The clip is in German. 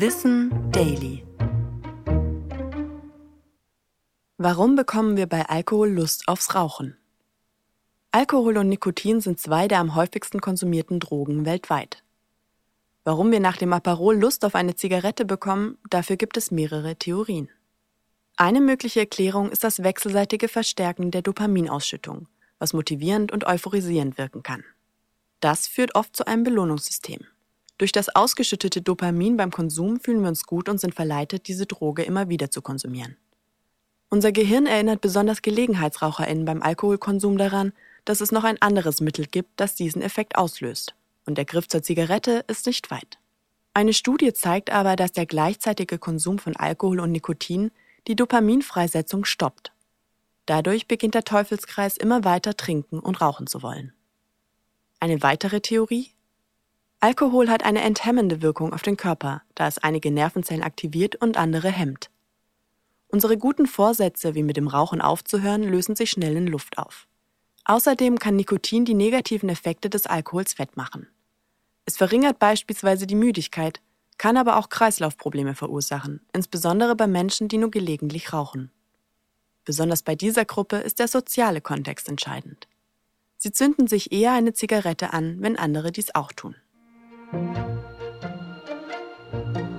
Wissen Daily. Warum bekommen wir bei Alkohol Lust aufs Rauchen? Alkohol und Nikotin sind zwei der am häufigsten konsumierten Drogen weltweit. Warum wir nach dem Aperol Lust auf eine Zigarette bekommen, dafür gibt es mehrere Theorien. Eine mögliche Erklärung ist das wechselseitige Verstärken der Dopaminausschüttung, was motivierend und euphorisierend wirken kann. Das führt oft zu einem Belohnungssystem. Durch das ausgeschüttete Dopamin beim Konsum fühlen wir uns gut und sind verleitet, diese Droge immer wieder zu konsumieren. Unser Gehirn erinnert besonders GelegenheitsraucherInnen beim Alkoholkonsum daran, dass es noch ein anderes Mittel gibt, das diesen Effekt auslöst. Und der Griff zur Zigarette ist nicht weit. Eine Studie zeigt aber, dass der gleichzeitige Konsum von Alkohol und Nikotin die Dopaminfreisetzung stoppt. Dadurch beginnt der Teufelskreis immer weiter trinken und rauchen zu wollen. Eine weitere Theorie? Alkohol hat eine enthemmende Wirkung auf den Körper, da es einige Nervenzellen aktiviert und andere hemmt. Unsere guten Vorsätze, wie mit dem Rauchen aufzuhören, lösen sich schnell in Luft auf. Außerdem kann Nikotin die negativen Effekte des Alkohols fettmachen. Es verringert beispielsweise die Müdigkeit, kann aber auch Kreislaufprobleme verursachen, insbesondere bei Menschen, die nur gelegentlich rauchen. Besonders bei dieser Gruppe ist der soziale Kontext entscheidend. Sie zünden sich eher eine Zigarette an, wenn andere dies auch tun.